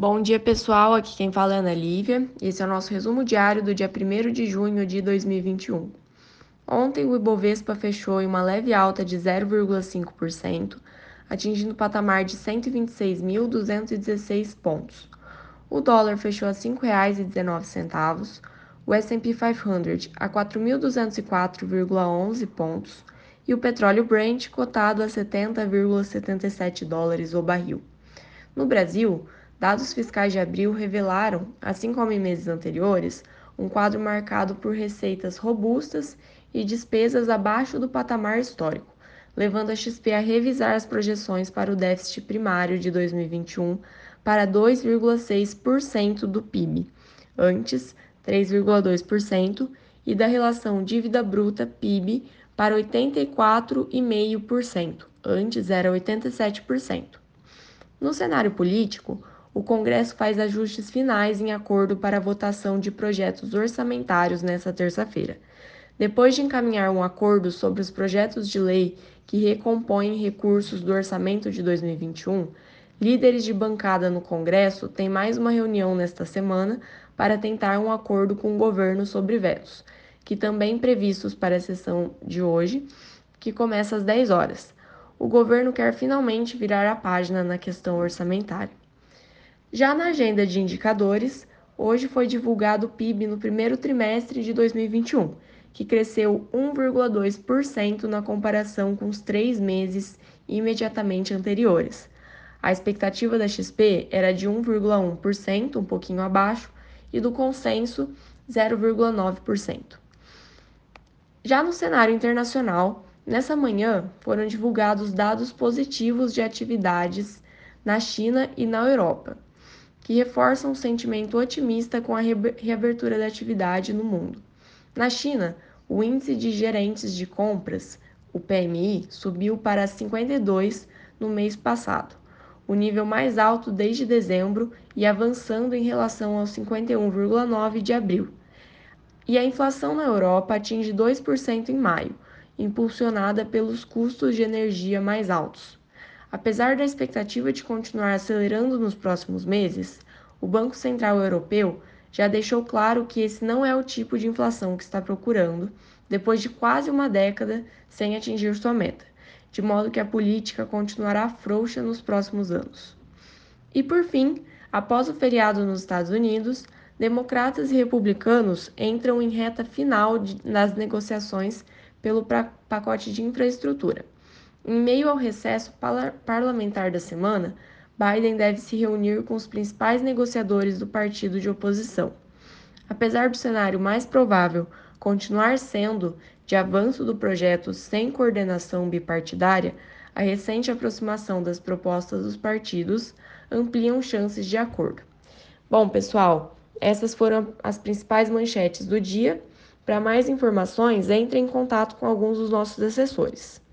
Bom dia, pessoal. Aqui quem fala é Ana Lívia. Esse é o nosso resumo diário do dia 1 de junho de 2021. Ontem, o Ibovespa fechou em uma leve alta de 0,5%, atingindo o patamar de 126.216 pontos. O dólar fechou a R$ 5,19, o S&P 500 a 4.204,11 pontos e o petróleo Brent cotado a 70,77 dólares o barril. No Brasil, Dados fiscais de abril revelaram, assim como em meses anteriores, um quadro marcado por receitas robustas e despesas abaixo do patamar histórico, levando a XP a revisar as projeções para o déficit primário de 2021 para 2,6% do PIB, antes 3,2%, e da relação dívida bruta PIB para 84,5%, antes era 87%. No cenário político, o Congresso faz ajustes finais em acordo para a votação de projetos orçamentários nesta terça-feira. Depois de encaminhar um acordo sobre os projetos de lei que recompõem recursos do orçamento de 2021, líderes de bancada no Congresso têm mais uma reunião nesta semana para tentar um acordo com o governo sobre vetos, que também previstos para a sessão de hoje, que começa às 10 horas. O governo quer finalmente virar a página na questão orçamentária. Já na agenda de indicadores, hoje foi divulgado o PIB no primeiro trimestre de 2021, que cresceu 1,2% na comparação com os três meses imediatamente anteriores. A expectativa da XP era de 1,1%, um pouquinho abaixo, e do consenso, 0,9%. Já no cenário internacional, nessa manhã foram divulgados dados positivos de atividades na China e na Europa que reforçam o sentimento otimista com a reabertura da atividade no mundo. Na China, o índice de gerentes de compras, o PMI, subiu para 52 no mês passado, o nível mais alto desde dezembro e avançando em relação aos 51,9 de abril. E a inflação na Europa atinge 2% em maio, impulsionada pelos custos de energia mais altos. Apesar da expectativa de continuar acelerando nos próximos meses, o Banco Central Europeu já deixou claro que esse não é o tipo de inflação que está procurando, depois de quase uma década sem atingir sua meta, de modo que a política continuará frouxa nos próximos anos. E por fim, após o feriado nos Estados Unidos, democratas e republicanos entram em reta final de, nas negociações pelo pacote de infraestrutura. Em meio ao recesso parlamentar da semana, Biden deve se reunir com os principais negociadores do partido de oposição. Apesar do cenário mais provável continuar sendo de avanço do projeto sem coordenação bipartidária, a recente aproximação das propostas dos partidos ampliam chances de acordo. Bom, pessoal, essas foram as principais manchetes do dia. Para mais informações, entre em contato com alguns dos nossos assessores.